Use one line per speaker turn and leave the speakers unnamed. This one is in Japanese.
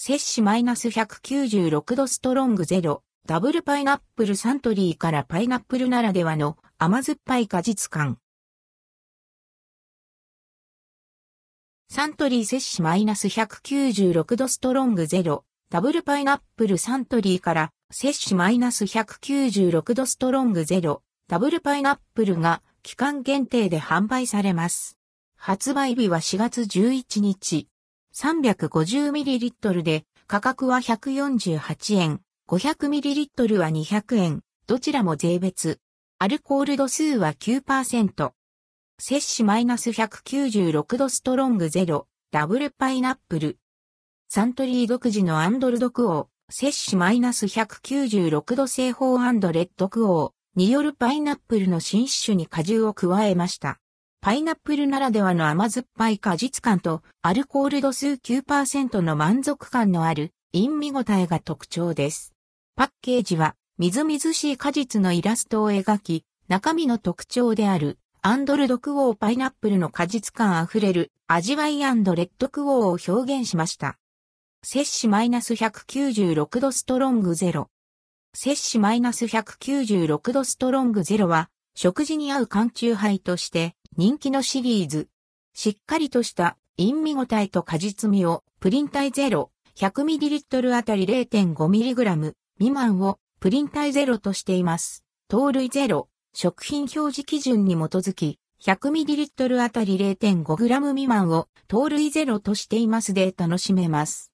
摂氏マイナス196度ストロングゼロ、ダブルパイナップルサントリーからパイナップルならではの甘酸っぱい果実感。サントリー摂氏マイナス196度ストロングゼロ、ダブルパイナップルサントリーから摂氏マイナス196度ストロングゼロ、ダブルパイナップルが期間限定で販売されます。発売日は4月11日。350ml で価格は148円、500ml は200円、どちらも税別。アルコール度数は9%。摂氏マイナス196度ストロングゼロ、ダブルパイナップル。サントリー独自のアンドルドクオー、摂氏マイナス196度製法アンドレッドクオーによるパイナップルの新種に果汁を加えました。パイナップルならではの甘酸っぱい果実感とアルコール度数9%の満足感のある陰味ごたえが特徴です。パッケージはみずみずしい果実のイラストを描き、中身の特徴であるアンドルドクオーパイナップルの果実感あふれる味わいレッドクオーを表現しました。摂氏マイナス196度ストロングゼロ。摂氏マイナス196度ストロングゼロは食事に合う缶中杯として人気のシリーズ。しっかりとした陰味ごたえと果実味をプリン体ゼロ 100ml あたり 0.5mg 未満をプリン体ゼロとしています。糖類ゼロ食品表示基準に基づき 100ml あたり 0.5g 未満を糖類ゼロとしていますで楽しめます。